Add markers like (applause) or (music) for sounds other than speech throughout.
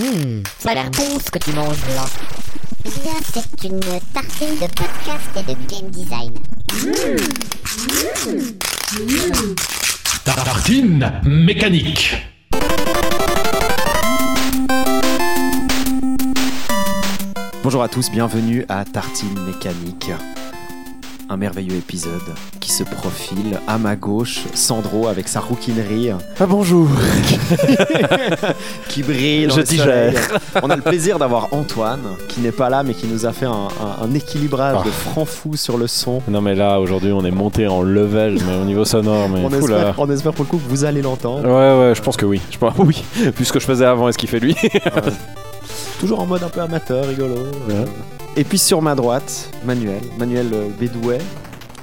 Hum, ça a l'air bon ce que tu manges là. Bien, c'est une tartine de podcast et de game design. Tartine mécanique. Bonjour à tous, bienvenue à Tartine Mécanique. Un merveilleux épisode qui se profile à ma gauche, Sandro avec sa rouquinerie. Ah bonjour (laughs) qui brille dans Je le digère. soleil. On a le plaisir d'avoir Antoine qui n'est pas là mais qui nous a fait un, un- un équilibrage Ah. de franc fou sur le son. Non mais là aujourd'hui on est monté en level mais au niveau sonore mais (laughs) On fou là. espère, on espère pour le coup que vous allez l'entendre. Ouais ouais je pense que oui. Je pense (laughs) oui. Vu ce que je faisais avant et ce qu'il fait lui. Toujours en mode un peu amateur, rigolo. Et puis sur ma droite, Manuel, Manuel euh,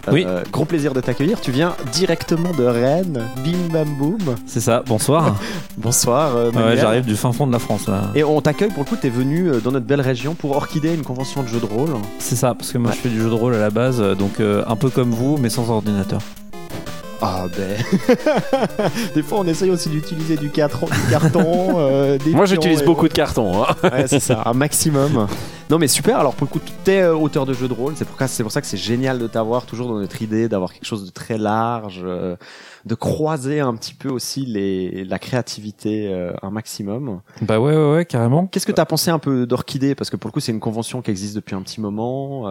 Euh, Oui. gros plaisir de t'accueillir. Tu viens directement de Rennes. Bim bam boum. C'est ça, bonsoir. (laughs) Bonsoir euh, ouais, j'arrive du fin fond de la France là. Et on t'accueille pour le coup, t'es venu euh, dans notre belle région pour Orchidée, une convention de jeux de rôle. C'est ça, parce que moi Ouais. je fais du jeu de rôle à la base, euh, donc euh, un peu comme vous, mais sans ordinateur. Ah ben. (laughs) des fois on essaye aussi d'utiliser du, carton- du carton. euh, (laughs) des Moi j'utilise beaucoup de cartons. hein. Ouais, c'est ça, un maximum. Non mais super, alors pour le coup, t'es euh, auteur de jeux de rôle, c'est pour, c'est pour ça que c'est génial de t'avoir toujours dans notre idée d'avoir quelque chose de très large, euh, de croiser un petit peu aussi les, la créativité euh, un maximum. Bah ouais, ouais, ouais, carrément. Qu'est-ce que t'as pensé un peu d'Orchidée? Parce que pour le coup c'est une convention qui existe depuis un petit moment.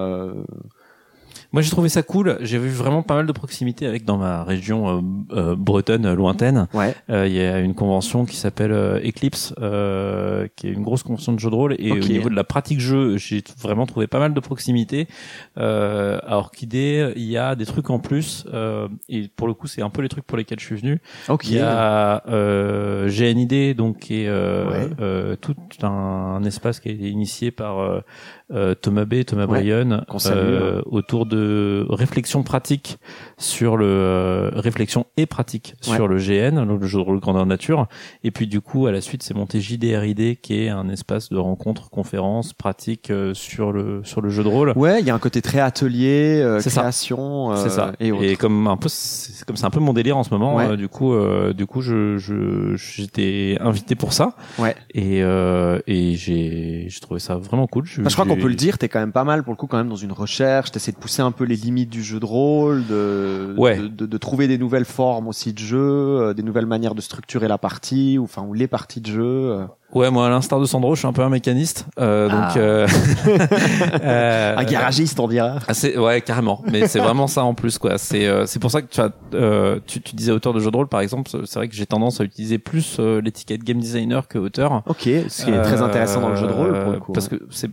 Moi j'ai trouvé ça cool, j'ai vu vraiment pas mal de proximité avec dans ma région euh, euh, bretonne euh, lointaine. Ouais. Euh, Il y a une convention qui s'appelle euh, Eclipse, euh, qui est une grosse convention de jeux de rôle. Et au niveau de la pratique jeu, j'ai vraiment trouvé pas mal de proximité. Euh, à Orchidée, il y a des trucs en plus. euh, et pour le coup, c'est un peu les trucs pour lesquels je suis venu. Ok. Il y a euh, GNID, donc qui est euh, Ouais. euh, tout un, un espace qui a été initié par euh, Thomas B, Thomas Ouais, Bryan, euh, autour de réflexion pratique sur le euh, réflexion et pratique Ouais. sur le GN, le jeu de rôle grandeur nature. Et puis du coup, à la suite, c'est monté JDRID, qui est un espace de rencontre, conférence, pratique euh, sur le sur le jeu de rôle. Ouais, il y a un côté très atelier, euh, C'est ça. création. C'est euh, ça. Et, comme un peu, c'est comme c'est un peu mon délire en ce moment. Ouais. du coup, euh, du coup, je je- j'étais invité pour ça. Ouais. Et euh, et j'ai j'ai trouvé ça vraiment cool. Enfin, je crois qu'on j'ai- peut le dire, t'es quand même pas mal pour le coup quand même dans une recherche, t'essaies de pousser un peu les limites du jeu de rôle, de, Ouais. de, de- de trouver des nouvelles formes aussi de jeu, euh, des nouvelles manières de structurer la partie, ou enfin ou les parties de jeu. euh. Ouais, moi, à l'instar de Sandro, je suis un peu un mécaniste. Euh, Ah. Donc. Euh, (laughs) (laughs) euh, un garagiste, on dira. Ah, c'est ouais carrément mais c'est vraiment ça en plus quoi c'est euh, c'est pour ça que tu, as, euh, tu tu disais auteur de jeu de rôle par exemple c'est vrai que j'ai tendance à utiliser plus euh, l'étiquette game designer que auteur Ok, ce qui est très intéressant dans le jeu de rôle pour le coup. Parce ouais. que c'est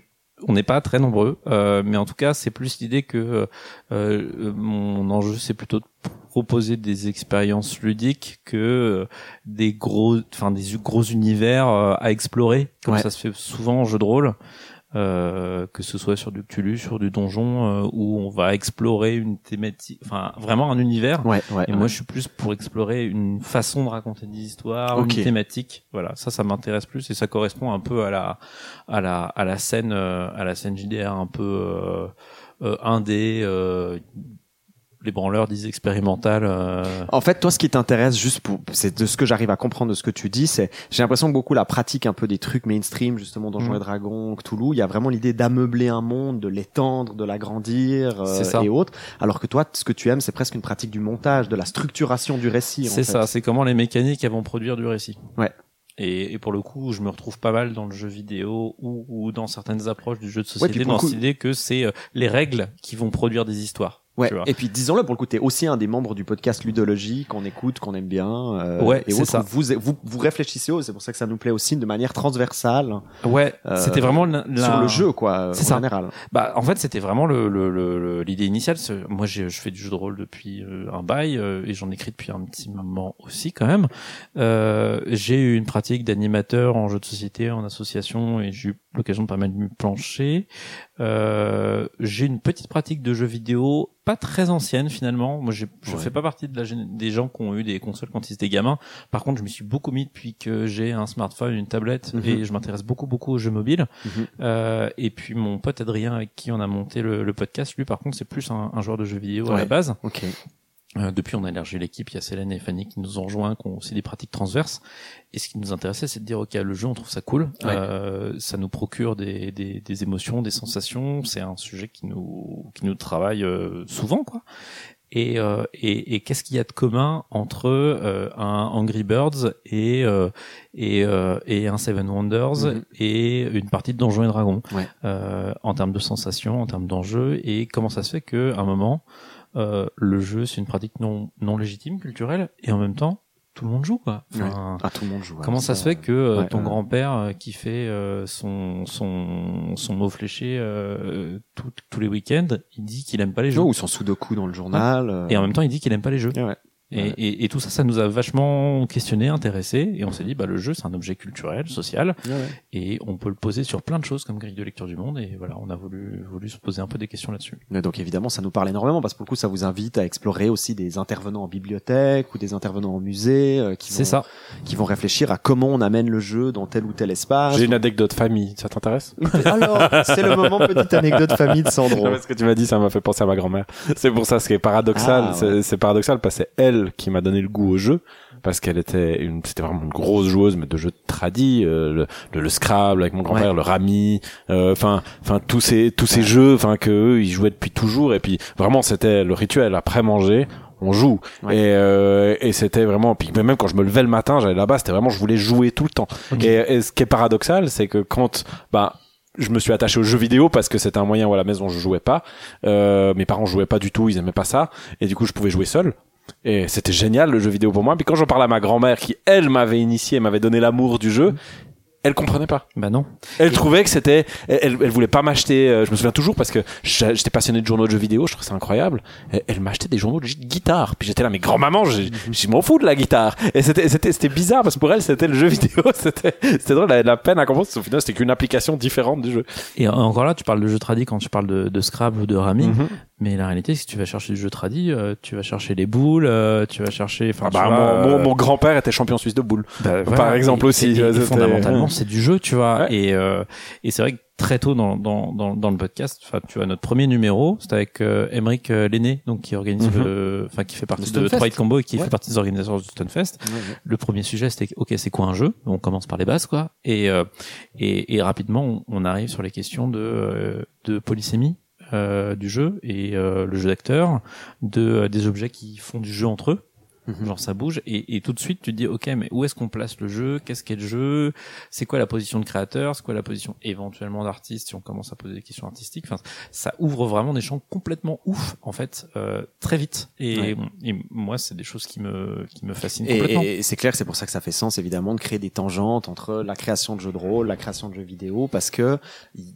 on n'est pas très nombreux, euh, mais en tout cas, c'est plus l'idée que euh, euh, mon enjeu, c'est plutôt de proposer des expériences ludiques que des gros, enfin des gros univers à explorer, comme Ouais. ça se fait souvent en jeu de rôle. Euh, que ce soit sur du Cthulhu, sur du donjon, euh, où on va explorer une thématique, enfin vraiment un univers. Ouais, ouais. Et ouais. moi, je suis plus pour explorer une façon de raconter des histoires, une thématique. Voilà, ça, ça m'intéresse plus et ça correspond un peu à la, à la, à la scène, euh, à la scène JDR un peu euh, euh, indé. Les branleurs disent expérimental. euh, En fait, toi, ce qui t'intéresse, juste pour, c'est de ce que j'arrive à comprendre de ce que tu dis, c'est, j'ai l'impression que beaucoup la pratique un peu des trucs mainstream, justement, Donjons Mm. et Dragons, Cthulhu, il y a vraiment l'idée d'ameubler un monde, de l'étendre, de l'agrandir, euh, et autres. Alors que toi, ce que tu aimes, c'est presque une pratique du montage, de la structuration du récit. C'est ça, c'est comment les mécaniques elles vont produire du récit. Ouais. Et, et pour le coup, je me retrouve pas mal dans le jeu vidéo ou, ou dans certaines approches du jeu de société, le dans coup- cette idée que c'est euh, les règles qui vont produire des histoires. Ouais. Et puis disons-le, pour le coup, t'es aussi un des membres du podcast Ludologie qu'on écoute, qu'on aime bien. euh, Ouais, et autres, ça. Vous, vous vous réfléchissez, c'est pour ça que ça nous plaît aussi de manière transversale Ouais, euh, c'était vraiment la, sur le jeu, quoi, C'est ça. général. Bah, en fait, c'était vraiment le, le, le- le- l'idée initiale. Moi, je fais du jeu de rôle depuis euh, un bail euh, et j'en écris depuis un petit moment aussi, quand même. Euh, j'ai eu une pratique d'animateur en jeu de société, en association, et j'ai eu l'occasion de pas mal me plancher. Euh, j'ai une petite pratique de jeux vidéo, pas très ancienne finalement. Moi, je Ouais. fais pas partie de la gén- des gens qui ont eu des consoles quand ils étaient gamins. Par contre, je me suis beaucoup mis depuis que j'ai un smartphone, une tablette, Mhm. et je m'intéresse beaucoup, beaucoup aux jeux mobiles. Mhm. Euh, et puis mon pote Adrien avec qui on a monté le, le podcast, lui par contre c'est plus un, un joueur de jeux vidéo à la base. Ok. Euh, depuis, on a élargi l'équipe. Il y a Célène et Fanny qui nous ont rejoints, qui ont aussi des pratiques transverses. Et ce qui nous intéressait, c'est de dire, OK, le jeu, on trouve ça cool. Ouais. Euh, ça nous procure des, des, des émotions, des sensations. C'est un sujet qui nous, qui nous travaille euh, souvent, quoi. Et, euh, et, et qu'est-ce qu'il y a de commun entre euh, un Angry Birds et euh, et, euh, et un Seven Wonders Mhm. et une partie de Donjons et Dragons? Ouais. euh, en termes de sensations, en termes d'enjeux et comment ça se fait que à un moment euh, le jeu c'est une pratique non non légitime culturelle et en même temps tout le monde joue quoi. Enfin, Ah, tout le monde joue. Comment ça se fait que euh, ouais, ton grand-père euh, qui fait euh, son son son mot fléché euh, tout- tous les week-ends, il dit qu'il aime pas les jeux ou son sudoku dans le journal. euh, et en même temps il dit qu'il aime pas les jeux. ouais. Et, Ouais. et, et tout ça, ça nous a vachement questionné, intéressé, et on s'est dit, bah le jeu c'est un objet culturel, social, Ouais, ouais. et on peut le poser sur plein de choses comme grille de lecture du monde, et voilà, on a voulu voulu se poser un peu des questions là-dessus. Donc évidemment, ça nous parle énormément parce que pour le coup, ça vous invite à explorer aussi des intervenants en bibliothèque ou des intervenants en musée euh, qui, C'est vont, ça. qui vont réfléchir à comment on amène le jeu dans tel ou tel espace. J'ai une anecdote famille, ça t'intéresse? (laughs) Alors, c'est le moment petite anecdote famille de Sandro. Non, ce que tu m'as dit, ça m'a fait penser à ma grand-mère. C'est pour ça, ce qui est paradoxal, Ah, c'est- ouais. c'est paradoxal parce que c'est elle qui m'a donné le goût au jeu, parce qu'elle était une, c'était vraiment une grosse joueuse, mais de jeux tradis, euh, le, le, le Scrabble avec mon grand-père, le Rami, euh, enfin, enfin tous ces tous ces jeux, enfin que eux, ils jouaient depuis toujours, et puis vraiment c'était le rituel après manger. On joue Ouais. et, euh, et c'était vraiment puis même quand je me levais le matin j'allais là-bas c'était vraiment je voulais jouer tout le temps et, et ce qui est paradoxal c'est que quand bah je me suis attaché aux jeux vidéo parce que c'était un moyen où à la maison je jouais pas. Euh, mes parents jouaient pas du tout, ils aimaient pas ça, et du coup je pouvais jouer seul. Et c'était génial le jeu vidéo pour moi. Puis quand j'en parlais à ma grand-mère qui elle m'avait initié, m'avait donné l'amour du jeu, elle comprenait pas. Bah non. Elle trouvait que c'était, elle, elle voulait pas m'acheter. euh, je me souviens toujours parce que j'étais passionné de journaux de jeux vidéo, je trouvais ça incroyable. Elle m'achetait des journaux de gu- guitare. Puis j'étais là, mais grand-maman, je m'en fous de la guitare. Et c'était, c'était, c'était bizarre parce que pour elle, c'était le jeu vidéo. (laughs) C'était, c'était drôle, la, la peine à comprendre. qu'au final, c'était qu'une application différente du jeu. Et encore là, tu parles de jeu tradi quand tu parles de, de Scrabble ou de Rami, Mhm. Mais la réalité, si tu vas chercher du jeu tradi, euh, tu vas chercher les boules, euh, tu vas chercher. Enfin, Ah bah, vois, mon, mon, euh, mon grand-père était champion suisse de boules. Bah, Par exemple Et- aussi, et- et c'était- fondamentalement, c'est du jeu, tu vois. Ouais. Et, euh, et c'est vrai que très tôt dans, dans, dans, dans le podcast, enfin, tu vois, notre premier numéro, c'était avec euh, Emeric euh, Lenné, donc qui organise Mhm. le, enfin, qui fait partie de. Troy Combo et qui Ouais. fait partie des organisateurs du Stunfest. Le premier sujet, c'était, ok, c'est quoi un jeu? On commence par les bases, quoi. Et, euh, et, et rapidement, on, on arrive sur les questions de, euh, de polysémie. Euh, du jeu et euh, le jeu d'acteur de euh, des objets qui font du jeu entre eux Mhm. genre ça bouge et, et tout de suite tu te dis ok mais où est-ce qu'on place le jeu? Qu'est-ce qu'est le jeu? C'est quoi la position de créateur? C'est quoi la position éventuellement d'artiste si on commence à poser des questions artistiques? Enfin ça ouvre vraiment des champs complètement ouf en fait euh, très vite et, Ouais. et moi c'est des choses qui me qui me fascinent Et, complètement et c'est clair, c'est pour ça que ça fait sens évidemment de créer des tangentes entre la création de jeux de rôle, la création de jeux vidéo, parce que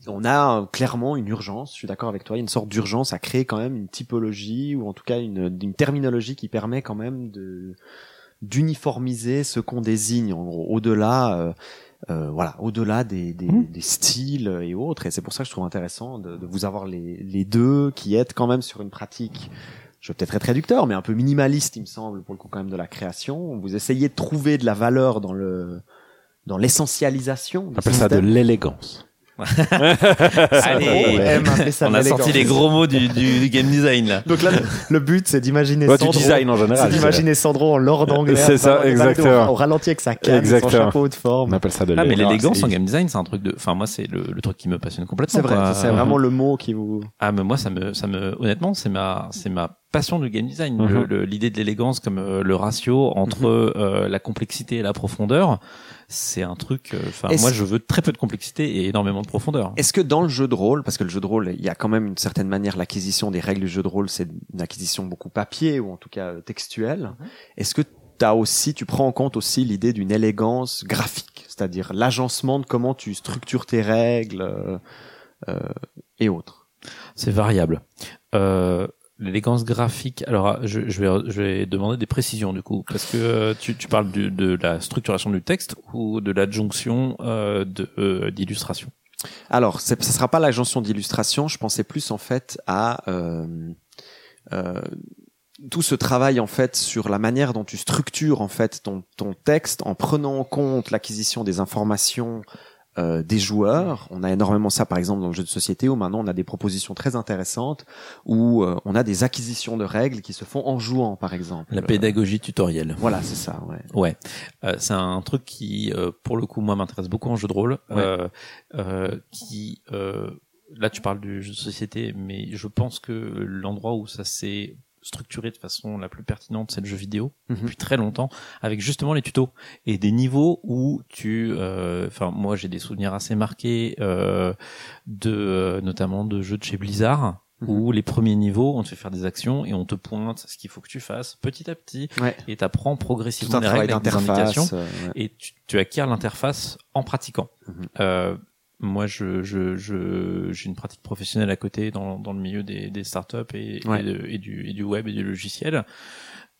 on a euh, clairement une urgence. Je suis d'accord avec toi, il y a une sorte d'urgence à créer quand même une typologie ou en tout cas une, une terminologie qui permet quand même de d'uniformiser ce qu'on désigne en gros au-delà. euh, euh, voilà, au-delà des, des, Mhm. des styles et autres, et c'est pour ça que je trouve intéressant de, de vous avoir les, les deux qui aident quand même sur une pratique je vais peut-être être réducteur, mais un peu minimaliste, il me semble, pour le coup quand même de la création. Vous essayez de trouver de la valeur dans le dans l'essentialisation. On appelle ça de l'élégance. (laughs) Allez, On on a sorti les gros mots du, du, du game design là Donc là, le- but, c'est d'imaginer Ouais, du Sandro. design en C'est général. d'imaginer Sandro en lord anglais. C'est ça, exactement. Au ralenti avec sa canne, son Exactement. chapeau de On forme. appelle ça de ah mais l'élégance. en game design c'est un truc de enfin moi c'est le, le truc qui me passionne complètement C'est vrai, c'est vraiment le mot qui vous. Ah mais moi ça me ça me honnêtement c'est ma c'est ma passion du game design Mhm. L'idée de l'élégance comme euh, le ratio entre euh, la complexité et la profondeur c'est un truc euh, enfin moi je veux très peu de complexité et énormément de profondeur Est-ce que dans le jeu de rôle, parce que le jeu de rôle, il y a quand même une certaine manière l'acquisition des règles du jeu de rôle, c'est une acquisition beaucoup papier ou en tout cas euh, textuelle. Est-ce que t'as aussi, tu prends en compte aussi l'idée d'une élégance graphique, c'est-à-dire l'agencement de comment tu structures tes règles euh, euh, et autres? c'est variable euh, l'élégance graphique alors je, je vais je vais demander des précisions du coup parce que euh, tu, tu parles du- de la structuration du texte ou de l'adjonction euh, euh, d'illustration? Alors, c'est- ça sera pas l'agencement d'illustration. Je pensais plus en fait à euh, tout ce travail en fait sur la manière dont tu structures en fait ton, ton texte en prenant en compte l'acquisition des informations euh, des joueurs. On a énormément ça, par exemple, dans le jeu de société, où maintenant on a des propositions très intéressantes, où euh, on a des acquisitions de règles qui se font en jouant, par exemple. La pédagogie tutorielle. Voilà, c'est ça. Ouais. Ouais, Euh, c'est un truc qui, euh, pour le coup, moi, m'intéresse beaucoup en jeu de rôle. Euh, euh, qui, euh, là, tu parles du jeu de société, mais je pense que l'endroit où ça s'est structuré de façon la plus pertinente, c'est le jeu vidéo Mhm. depuis très longtemps, avec justement les tutos et des niveaux où tu, euh, enfin, moi, j'ai des souvenirs assez marqués euh, de, euh, notamment de jeux de chez Blizzard. Mhm. Où les premiers niveaux, on te fait faire des actions et on te pointe ce qu'il faut que tu fasses petit à petit Ouais. et t'apprends progressivement les règles indications d'interface. euh, ouais. et tu, tu acquiers l'interface en pratiquant. Mhm. Euh, moi, je, je, je, j'ai une pratique professionnelle à côté dans, dans le milieu des, des startups et, Ouais. et, de- et du, et du web et du logiciel.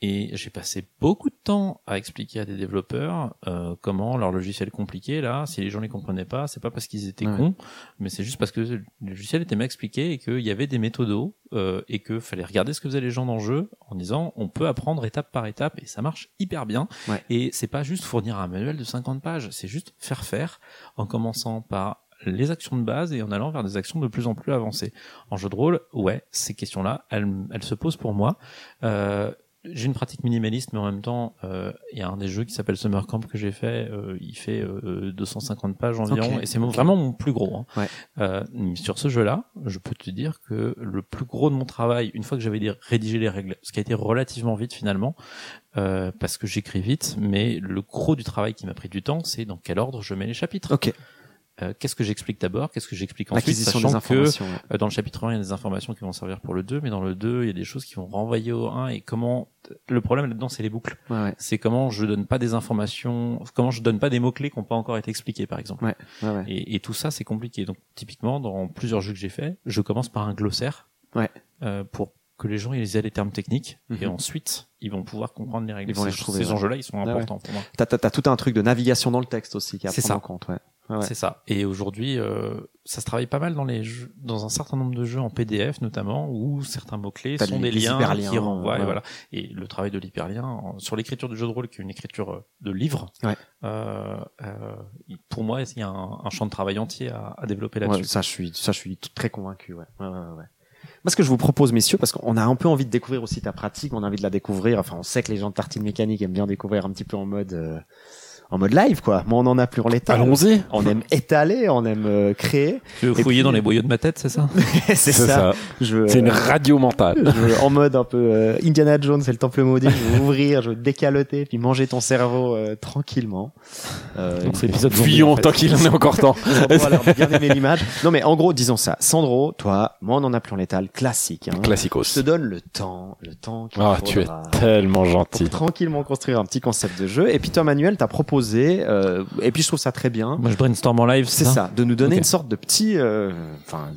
Et j'ai passé beaucoup de temps à expliquer à des développeurs euh, comment leur logiciel compliqué là, si les gens les comprenaient pas, c'est pas parce qu'ils étaient Ouais. cons, mais c'est juste parce que le logiciel était mal expliqué et qu'il y avait des méthodos euh, et que fallait regarder ce que faisaient les gens dans le jeu en disant on peut apprendre étape par étape et ça marche hyper bien. Ouais. Et c'est pas juste fournir un manuel de 50 pages, c'est juste faire faire en commençant par les actions de base et en allant vers des actions de plus en plus avancées. En jeu de rôle, ouais, ces questions-là, elles, elles se posent pour moi. Euh, j'ai une pratique minimaliste, mais en même temps, euh, il y a un des jeux qui s'appelle Summer Camp que j'ai fait. euh, il fait euh, 250 pages environ, et c'est vraiment mon plus gros. hein. Ouais. Euh, sur ce jeu-là, je peux te dire que le plus gros de mon travail, une fois que j'avais rédigé les règles, ce qui a été relativement vite finalement, euh, parce que j'écris vite, mais le gros du travail qui m'a pris du temps, c'est dans quel ordre je mets les chapitres. Ok. Euh, qu'est-ce que j'explique d'abord, qu'est-ce que j'explique ensuite, des sachant que informations. ouais. euh, dans le chapitre 1, il y a des informations qui vont servir pour le 2, mais dans le 2, il y a des choses qui vont renvoyer au 1 et comment le problème là-dedans, c'est les boucles. Ouais, ouais. C'est comment je donne pas des informations, comment je donne pas des mots-clés qui n'ont pas encore été expliqués, par exemple. Ouais, ouais, ouais. Et, et tout ça, c'est compliqué. Donc, typiquement, dans plusieurs jeux que j'ai fait, je commence par un glossaire. Ouais. euh, pour que les gens ils aient les termes techniques et Mhm. ensuite ils vont pouvoir comprendre les règles. Ils vont les ces ces ouais. enjeux-là, ils sont ouais. importants pour moi. T'as, t'as tout un truc de navigation dans le texte aussi qui est à C'est prendre ça. en compte. Ouais. Ouais. C'est ça. Et aujourd'hui, euh, ça se travaille pas mal dans les jeux, dans un certain nombre de jeux en PDF notamment, où certains mots-clés T'as sont des liens qui renvoient. ouais. Et voilà. Et le travail de l'hyperlien en- sur l'écriture du jeu de rôle, qui est une écriture euh, de livre, Ouais. euh, euh, pour moi, il y a un, un champ de travail entier à, à développer Ouais, là-dessus. ça, je suis, ça, je suis très convaincu. Ouais, ouais, ouais. Moi, ce que je vous propose, messieurs, parce qu'on a un peu envie de découvrir aussi ta pratique, on a envie de la découvrir. Enfin, on sait que les gens de Tartine Mécanique aiment bien découvrir un petit peu en mode, euh, en mode live, quoi. Moi, on en a plus en l'état. Allons-y. On aime étaler, on aime euh, créer. Tu veux fouiller puis- dans les boyaux de ma tête, c'est ça (laughs) c'est C'est ça. ça. C'est une euh, radio mentale. je veux en mode un peu euh, Indiana Jones, c'est le temple maudit. Je veux ouvrir, je veux décaloter, puis manger ton cerveau euh, tranquillement. Euh, Donc c'est l'épisode Fuyons en fait. tant qu'il en est encore temps. Sandro (laughs) bien aimer l'image. Non, mais en gros, disons ça. Sandro, toi, moi, on en a plus en létal, classique. Hein. Classicos. Je te donne le temps, le temps Ah, tu es tellement pour gentil. tranquillement construire un petit concept de jeu. Et puis toi, Manuel, t'as proposé, euh, et puis je trouve ça très bien, Moi, je brainstorm en live, c'est ça, de nous donner une sorte de petit, euh, enfin,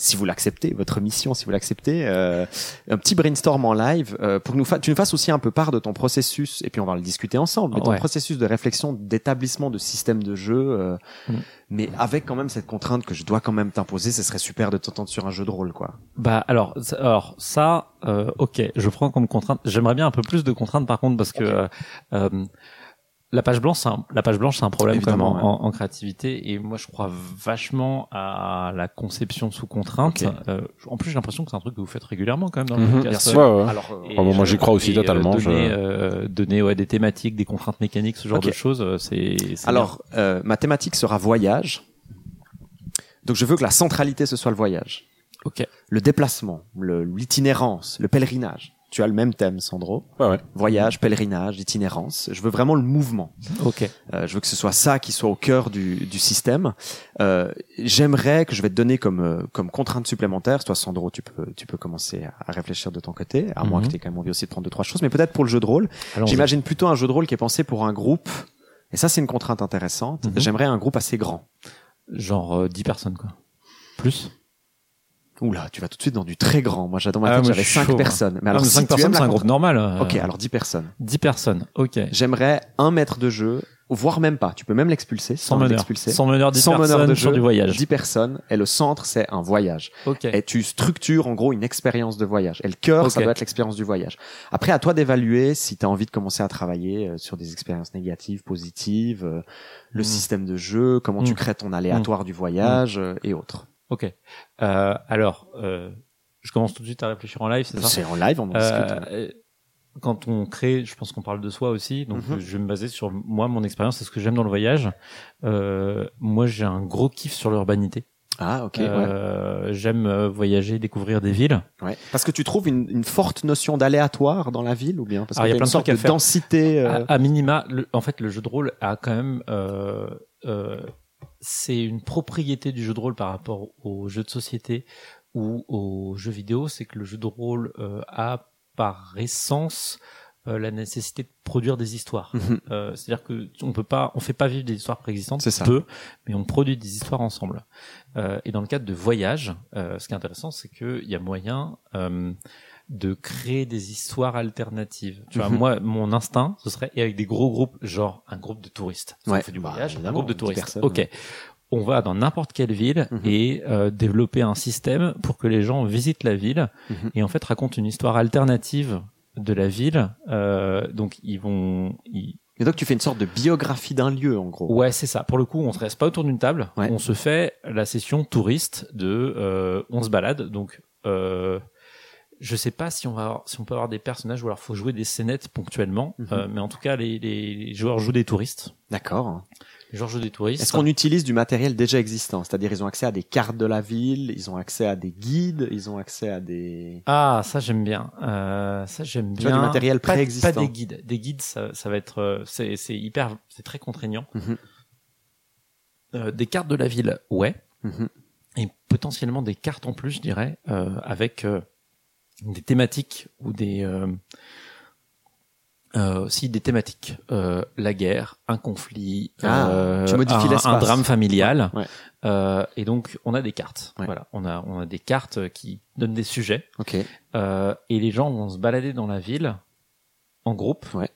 si vous l'acceptez, votre mission, si vous l'acceptez, euh, un petit brainstorm en live euh, pour que nous tu nous fasses aussi un peu part de ton processus, et puis on va le discuter ensemble, mais ton Ouais. processus de réflexion, d'établissement de système de jeu, euh, Mm. mais avec quand même cette contrainte que je dois quand même t'imposer, ce serait super de t'entendre sur un jeu de rôle, quoi. Bah alors, ça- alors ça, ok, je prends comme contrainte. J'aimerais bien un peu plus de contraintes par contre parce que la page blanche, c'est un, la page blanche, c'est un problème quand même en, Évidemment, en- en créativité. Et moi, je crois vachement à la conception sous contrainte. Euh, en plus, j'ai l'impression que c'est un truc que vous faites régulièrement quand même dans le Mhm. podcast. Sûr. Ouais, ouais. Alors, euh, Et, Ah bon, moi, j'y crois aussi et, euh, totalement, je- Donner, euh, donner ouais, des thématiques, des contraintes mécaniques, ce genre de choses, c'est. c'est Alors, euh, ma thématique sera voyage. Donc, je veux que la centralité ce soit le voyage, ok. le déplacement, le- l'itinérance, le pèlerinage. Tu as le même thème, Sandro. Ouais, ouais. Voyage, pèlerinage, itinérance. Je veux vraiment le mouvement. Ok. Euh, je veux que ce soit ça qui soit au cœur du, du système. Euh, J'aimerais que je vais te donner comme euh, comme contrainte supplémentaire. Toi, Sandro, tu peux tu peux commencer à, réfléchir de ton côté. À moins Mhm. que tu aies quand même envie aussi de prendre deux trois choses, mais peut-être pour le jeu de rôle. J'imagine plutôt un jeu de rôle qui est pensé pour un groupe. Et ça, c'est une contrainte intéressante. Mhm. J'aimerais un groupe assez grand. Genre euh, 10 personnes quoi. Plus? Oula, tu vas tout de suite dans du très grand. Moi, dans ma Ah, tête, moi, j'avais je suis 5 chaud, personnes. Mais Alors, si 5 tu personnes, c'est un groupe normal. euh, Ok, alors 10 personnes. 10 personnes. Ok. J'aimerais un maître de jeu, voire même pas. Tu peux même l'expulser Sans sans meneur. Sans meneur, 10 Sans meneur personnes de jeu, du voyage. 10 personnes, et le centre, c'est un voyage. Ok. Et tu structures en gros une expérience de voyage. Et le cœur, ça doit être l'expérience du voyage. Après, à toi d'évaluer si tu as envie de commencer à travailler euh, sur des expériences négatives, positives, euh, le Mm. système de jeu, comment tu Mm. crées ton aléatoire du voyage euh, et autres. Ok. Euh, alors, euh, je commence tout de suite à réfléchir en live, c'est ça? C'est en live, on en discute. euh, quand on crée, je pense qu'on parle de soi aussi, donc Mhm. je vais me baser sur moi, mon expérience, c'est ce que j'aime dans le voyage. Euh, moi, j'ai un gros kiff sur l'urbanité. Ah, ok, ouais. Euh, J'aime voyager, découvrir des villes. ouais. Parce que tu trouves une, une forte notion d'aléatoire dans la ville ou bien? Parce qu'il il y a y a plein une de sorte de faire. densité. À, à minima, le- en fait, le jeu de rôle a quand même, euh, euh, c'est une propriété du jeu de rôle par rapport aux jeux de société ou aux jeux vidéo, c'est que le jeu de rôle euh, a par essence euh, la nécessité de produire des histoires. Mhm. Euh, C'est-à-dire que on peut pas, on fait pas vivre des histoires préexistantes, C'est ça. peu, mais on produit des histoires ensemble. Euh, et dans le cadre de voyage, ce qui est intéressant, c'est qu'il y a moyen de créer des histoires alternatives. Tu vois, Mhm. moi, mon instinct, ce serait et avec des gros groupes, genre un groupe de touristes. Ouais, on fait du bah, voyage, un groupe de 10 touristes. personnes, ok. ouais. On va dans n'importe quelle ville Mhm. et euh, développer un système pour que les gens visitent la ville et en fait racontent une histoire alternative de la ville. Euh, donc ils vont, ils- Et donc tu fais une sorte de biographie d'un lieu en gros. Ouais, c'est ça. Pour le coup, on se reste pas autour d'une table. Ouais. On se fait la session touriste de, euh, on se balade. Donc, euh, je sais pas si on va, avoir- si on peut avoir des personnages ou alors faut jouer des scénettes ponctuellement. Mhm. Euh, mais en tout cas, les, les joueurs jouent des touristes. D'accord. Jouent des touristes. Est-ce qu'on utilise du matériel déjà existant? C'est-à-dire ils ont accès à des cartes de la ville, ils ont accès à des guides, ils ont accès à des... Ah, ça j'aime bien. Euh, ça j'aime bien. du matériel préexistant. Pas, des guides. Des guides, ça, ça va être, euh, c'est, hyper, c'est très contraignant. Mhm. Euh, des cartes de la ville, ouais. Mhm. et potentiellement des cartes en plus, je dirais, euh, avec des thématiques ou des euh, aussi des thématiques, euh, la guerre, un conflit, Ah, euh, tu un, drame familial, Ouais. Euh, et donc on a des cartes. Ouais. Voilà, on a on a des cartes qui donnent des sujets, Ok. euh, et les gens vont se balader dans la ville en groupe, Ouais.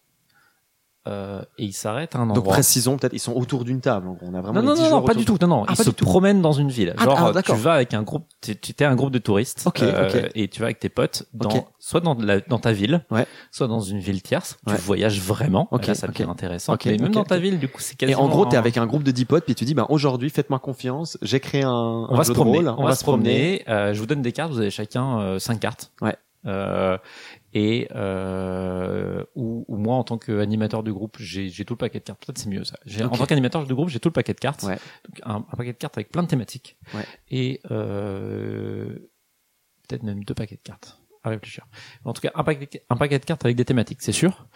Euh, et ils s'arrêtent à un Donc endroit. précisons peut-être, ils sont autour d'une table. en gros. On a vraiment Non, les non, 10 non, non, pas du tout. Non, non, Ah, ils se promènent dans une ville. Ah, Genre, ah, tu d'accord. vas avec un groupe, tu tu t'es un groupe de touristes, Ok, euh, ok. et tu vas avec tes potes dans, Ok. soit dans, la- dans ta ville, Ouais. soit dans une ville tierce. Ouais. Tu voyages vraiment. Là, ça devient intéressant. Mais même dans ta ville, du coup, c'est Et quasiment. en gros, t'es avec un groupe de 10 potes, puis tu dis, ben aujourd'hui, faites-moi confiance, j'ai créé un, On un va se promener. on, va se promener. Euh, je vous donne des cartes. Vous avez chacun euh, cinq cartes. Ouais. Euh, et euh, ou, ou moi en tant qu'animateur du groupe, j'ai tout le paquet de cartes. Peut-être c'est mieux ça. J'ai- En tant qu'animateur du groupe, j'ai tout le paquet de cartes. Ouais. Donc un, un paquet de cartes avec plein de thématiques. Ouais. Et euh, peut-être même deux paquets de cartes à réfléchir. En tout cas, un paquet, un paquet de cartes avec des thématiques, c'est sûr.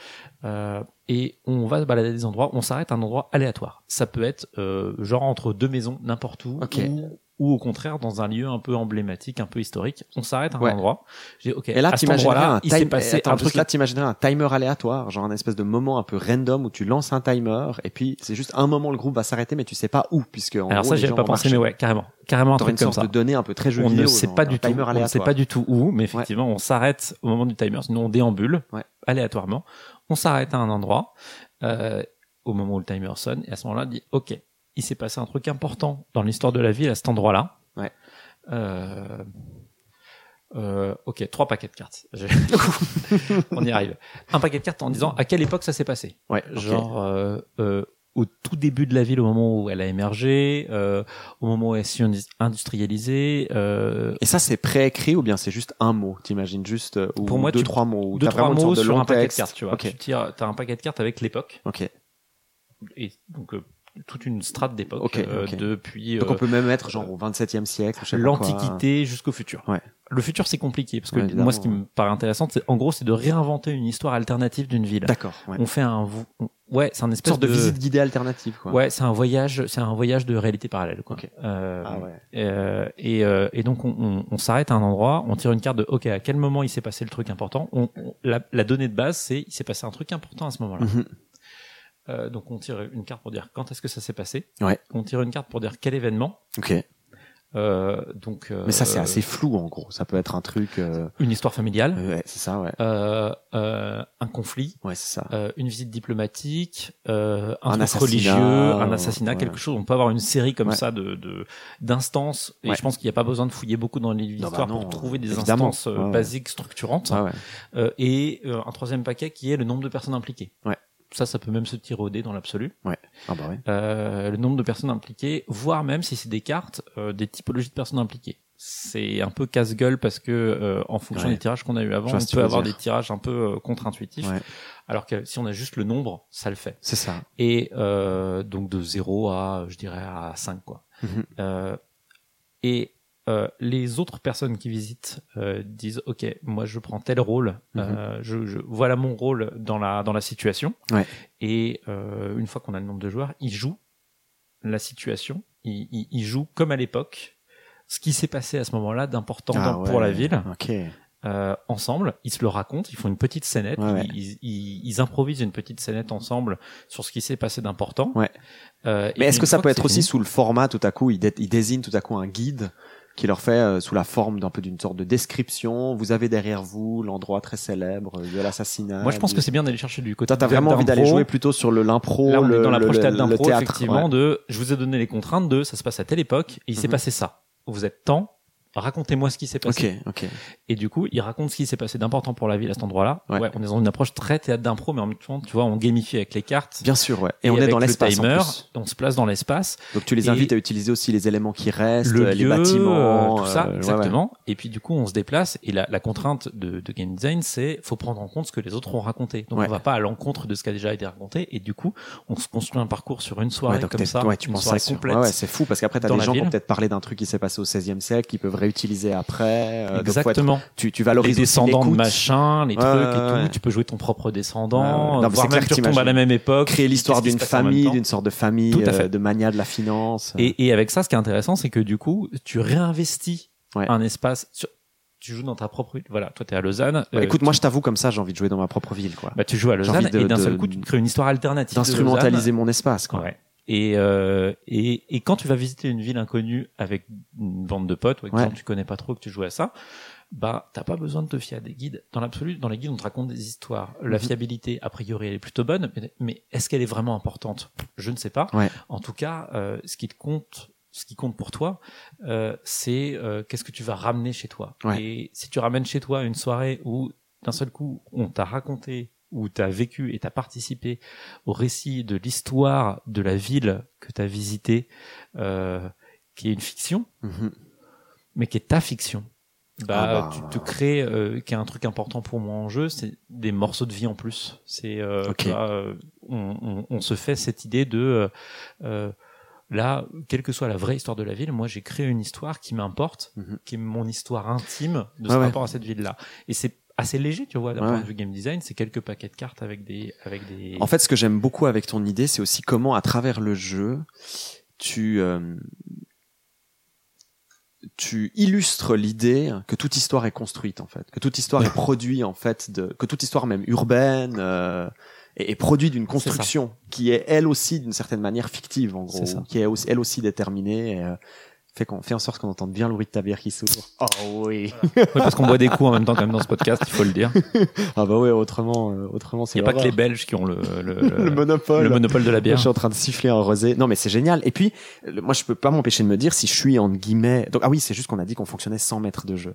Euh, et on va se balader à des endroits. On s'arrête à un endroit aléatoire. Ça peut être euh, genre entre deux maisons, n'importe où, Ok. ou, ou au contraire dans un lieu un peu emblématique, un peu historique. On s'arrête à un Ouais. endroit. J'ai ok. Et là, endroit-là, un il s'est passé attends, un truc là, t'imaginerais un timer aléatoire, genre un espèce de moment un peu random où tu lances un timer, et puis c'est juste un moment le groupe va s'arrêter, mais tu sais pas où, puisque en Alors gros, ça, les j'y gens avais pas pensé, mais ouais, carrément, carrément un truc une comme sorte ça. de données un peu très jeu on vidéo. ne sait pas du tout, timer on ne sait aléatoire. pas du tout où, mais effectivement, on s'arrête au moment du timer, sinon on déambule Ouais. aléatoirement. On s'arrête à un endroit euh, au moment où le timer sonne, et à ce moment-là, on dit OK, il s'est passé un truc important dans l'histoire de la ville à cet endroit-là. Ouais. Euh, euh, ok, trois paquets de cartes. (laughs) On y arrive. Un paquet de cartes en disant à quelle époque ça s'est passé. Ouais. Genre euh, euh, au tout début de la ville, au moment où elle a émergé, euh, au moment où elle s'est indus- industrialisée. Euh, Et ça, c'est préécrit ou bien c'est juste un mot T'imagines juste ou Pour moi, deux tu- trois mots ou deux trois mots de sur un paquet de cartes, tu vois. Ok, Tu tires, t'as un paquet de cartes avec l'époque ok. et donc euh, toute une strate d'époque Ok, euh, ok. depuis Donc euh, on peut même mettre genre au 27e siècle, l'Antiquité jusqu'au futur. Ouais. Le futur c'est compliqué parce que Ouais, moi ce qui me paraît intéressant, c'est en gros c'est de réinventer une histoire alternative d'une ville. D'accord. Ouais. On fait un ouais c'est un Une espèce sorte de visite guidée alternative, quoi. Ouais, c'est un voyage, c'est un voyage de réalité parallèle. Quoi. Ok. Euh, Ah ouais. euh, et, euh, et donc on, on, on s'arrête à un endroit, on tire une carte de OK, à quel moment il s'est passé le truc important. On, on- la, la donnée de base, c'est il s'est passé un truc important à ce moment-là. Mhm. Euh, donc on tire une carte pour dire quand est-ce que ça s'est passé. Ouais. On tire une carte pour dire quel événement. Ok. Euh, donc, Mais ça, c'est euh, assez flou, en gros. Ça peut être un truc. euh, une histoire familiale, Ouais, c'est ça, ouais. euh, euh, un conflit, Ouais, c'est ça. euh, une visite diplomatique, euh, un, Un truc religieux, un euh, assassinat, ouais. quelque chose. On peut avoir une série comme Ouais. ça de de- d'instances. Et je pense qu'il n'y a pas besoin de fouiller beaucoup dans les bah histoires non, pour trouver des évidemment. instances euh, basiques, structurantes. Euh, et euh, un troisième paquet qui est le nombre de personnes impliquées. Ouais. Ça, ça peut même se tirer au dé dans l'absolu. Ah bah ouais. Euh, le nombre de personnes impliquées, voire même si c'est des cartes, euh, des typologies de personnes impliquées. C'est un peu casse-gueule parce que euh, en fonction Ouais. des tirages qu'on a eu avant, on peut avoir dire. des tirages un peu euh, contre-intuitifs. Ouais. Alors que si on a juste le nombre, ça le fait. C'est ça. Et euh, donc de 0 à, je dirais, à 5 quoi. Euh, et euh, les autres personnes qui visitent euh, disent ok moi je prends tel rôle euh, je, je voilà mon rôle dans la dans la situation Ouais. et euh, une fois qu'on a le nombre de joueurs ils jouent la situation ils, ils, ils jouent comme à l'époque ce qui s'est passé à ce moment-là d'important Ah pour la ville Ok. euh, ensemble, ils se le racontent, ils font une petite scénette, Ouais. Ils, ils, ils improvisent une petite scénette ensemble sur ce qui s'est passé d'important. Ouais. Euh, Mais est-ce que ça peut être aussi fini- sous le format tout à coup, il, dé- il désigne tout à coup un guide qui leur fait euh, sous la forme d'un peu d'une sorte de description. Vous avez derrière vous l'endroit très célèbre de l'assassinat. Moi, je pense du- que c'est bien d'aller chercher du côté. Toi, t'as vraiment envie d'aller jouer plutôt sur le l'impro, le, dans l'approche d'impro, effectivement, ouais. de je vous ai donné les contraintes de ça se passe à telle époque et il s'est Mhm. passé ça. Vous êtes temps, racontez-moi ce qui s'est passé. Ok, ok. Et du coup, il raconte ce qui s'est passé d'important pour la ville à cet endroit-là. Ouais. Ouais. on est dans une approche très théâtre d'impro, mais en même temps, tu vois, on gamifie avec les cartes. Bien sûr, ouais. Et, on est dans le l'espace plus. on se place dans l'espace. Donc tu les invites à utiliser aussi les éléments qui restent, le les lieu, bâtiments, euh, tout ça, euh, ouais, ouais. exactement. Et puis du coup, on se déplace et la, la contrainte de, de game design, c'est faut prendre en compte ce que les autres ont raconté. Donc on va pas à l'encontre de ce qui a déjà été raconté et du coup, on se construit un parcours sur une soirée donc comme ça, ouais, tu une penses soirée complète. Ouais, c'est fou parce qu'après t'as des gens qui ont peut-être parlé d'un truc qui s'est passé au 16e siècle, qui peuvent réutiliser après. euh, donc faut être- Exactement. tu, tu Les valorises aussi descendants de machin, les trucs ouais, et tout. Tu peux jouer ton propre descendant. Non, voire même clair tu retombes à la même époque. créer l'histoire d'une famille, d'une sorte de famille, euh, de mania de la finance. Et, et avec ça, ce qui est intéressant, c'est que du coup, tu réinvestis Ouais. un espace. sur- tu joues dans ta propre ville. Voilà, toi, t'es à Lausanne. Bah, euh, écoute, tu- moi je t'avoue comme ça, j'ai envie de jouer dans ma propre ville, quoi. bah, tu joues à Lausanne de- et d'un seul coup, tu te crées une histoire alternative. D'instrumentaliser mon espace, quoi. Ouais. Et, euh, et, et quand tu vas visiter une ville inconnue avec une bande de potes ou avec des Ouais. gens que tu connais pas trop, que tu joues à ça, bah t'as pas besoin de te fier à des guides. Dans l'absolu, dans les guides, on te raconte des histoires. La Mhm. fiabilité, a priori, elle est plutôt bonne, mais, mais est-ce qu'elle est vraiment importante? Je ne sais pas. Ouais. En tout cas, euh, ce qui te compte, ce qui compte pour toi, euh, c'est euh, qu'est-ce que tu vas ramener chez toi? Ouais. Et si tu ramènes chez toi une soirée où d'un seul coup on t'a raconté où tu as vécu et tu as participé au récit de l'histoire de la ville que tu as visitée, euh, qui est une fiction, Mhm. mais qui est ta fiction. Bah, Ah bah. tu te crées, euh, qui est un truc important pour moi en jeu, c'est des morceaux de vie en plus. C'est, euh, euh, on, on, on se fait cette idée de, là, quelle que soit la vraie histoire de la ville, moi j'ai créé une histoire qui m'importe, Mhm. qui est mon histoire intime de ce ouais. rapport à cette ville-là. Et c'est assez léger, tu vois, d'un Ouais, point de vue game design, c'est quelques paquets de cartes avec des, avec des. En fait, ce que j'aime beaucoup avec ton idée, c'est aussi comment, à travers le jeu, tu euh, tu illustres l'idée que toute histoire est construite en fait, que toute histoire est produite en fait, de, que toute histoire même urbaine euh, est, est produite d'une construction qui est elle aussi d'une certaine manière fictive en gros, C'est ça. qui est aussi, elle aussi déterminée. Et, fait qu'on fait en sorte qu'on entende bien le bruit de ta bière qui s'ouvre. Oh oui. (laughs) Oui, parce qu'on boit des coups en même temps quand même dans ce podcast, il faut le dire. Ah bah ouais, autrement, euh, autrement Il c'est n'y a pas que les. Belges qui ont le, le, (laughs) le monopole. le monopole de la bière. je suis en train de siffler un rosé. Non, mais c'est génial. Et puis, le- moi, je peux pas m'empêcher de me dire si je suis en guillemets. Donc, ah oui, c'est juste qu'on a dit qu'on fonctionnait sans mètres de jeu.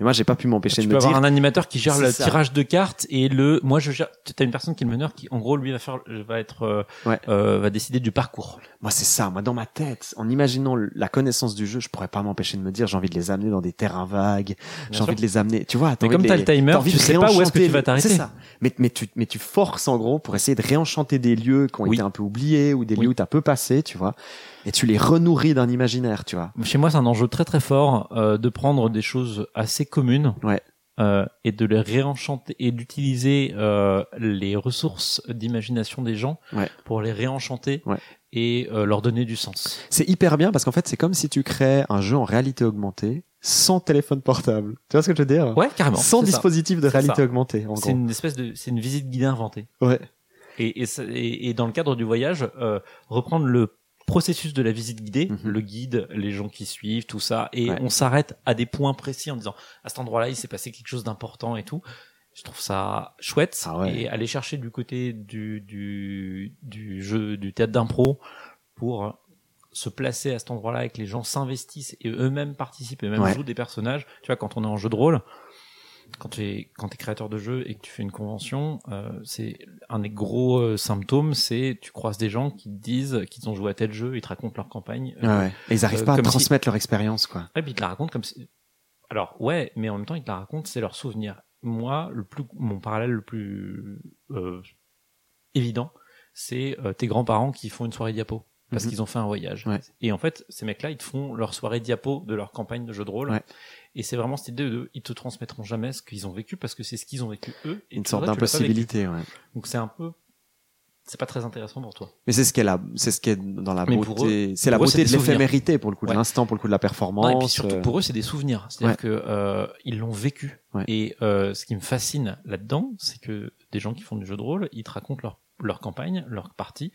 Mais moi, j'ai pas pu m'empêcher Tu de peux me avoir dire. un animateur qui gère le ça. tirage de cartes et le. Moi, je gère. T'as une personne qui est le meneur qui, en gros, lui va faire, va être, euh, Ouais. euh, va décider du parcours. Moi, c'est ça. Moi, dans ma tête, en imaginant la connaissance du jeu, je pourrais pas m'empêcher de me dire j'ai envie de les amener dans des terrains vagues. J'ai envie de les amener. Tu vois, Mais comme t'as le timer, tu sais pas où est-ce que tu vas t'arrêter. C'est ça. Mais, mais tu, mais tu forces en gros pour essayer de réenchanter des lieux qui ont Oui. été un peu oubliés ou des Oui. lieux où t'as peu passé, tu vois. Et tu les renourris d'un imaginaire, tu vois. Chez moi, c'est un enjeu très très fort euh, de prendre des choses assez communes Ouais. euh, et de les réenchanter et d'utiliser euh, les ressources d'imagination des gens Ouais. pour les réenchanter Ouais. et euh, leur donner du sens. C'est hyper bien parce qu'en fait, c'est comme si tu créais un jeu en réalité augmentée sans téléphone portable. Tu vois ce que je veux dire? Ouais, carrément. Sans ça. dispositif de réalité ça. augmentée, en C'est une espèce de, c'est une visite guidée inventée. Ouais. Et, et- et dans le cadre du voyage, euh, reprendre le processus de la visite guidée, Mhm. le guide, les gens qui suivent, tout ça, et Ouais. on s'arrête à des points précis en disant à cet endroit-là il s'est passé quelque chose d'important et tout. Je trouve ça chouette Ah ouais. et aller chercher du côté du du du jeu du théâtre d'impro pour se placer à cet endroit-là et que les gens s'investissent et eux-mêmes participent et Ouais. jouent des personnages. Tu vois, quand on est en jeu de rôle, quand tu es quand es créateur de jeu et que tu fais une convention, euh, c'est un des gros euh, symptômes, c'est tu croises des gens qui te disent qu'ils ont joué à tel jeu, ils te racontent leur campagne. Ouais, ouais. Et ils arrivent Euh, pas à si- transmettre leur expérience, quoi. Ouais, puis ils te la racontent comme si... Alors, ouais, mais en même temps, ils te la racontent, c'est leur souvenir. Moi, le plus, mon parallèle le plus euh, évident, c'est euh, tes grands-parents qui font une soirée diapo parce Mhm. qu'ils ont fait un voyage. Ouais. Et en fait, ces mecs-là, ils te font leur soirée diapo de leur campagne de jeu de rôle. Ouais. Et c'est vraiment cette idée de, ils te transmettront jamais ce qu'ils ont vécu parce que c'est ce qu'ils ont vécu eux. Et Une sorte d'impossibilité, ouais. Donc c'est un peu, c'est pas très intéressant pour toi. Mais c'est ce qu'est la, c'est ce qui est dans la beauté. C'est la eux, beauté de l'éphémérité pour le coup de Ouais. l'instant, pour le coup de la performance. Non, et puis surtout euh, pour eux, c'est des souvenirs. C'est-à-dire Ouais. que euh, ils l'ont vécu. Ouais. Et euh, ce qui me fascine là-dedans, c'est que des gens qui font du jeu de rôle, ils te racontent leur leur campagne, leur partie,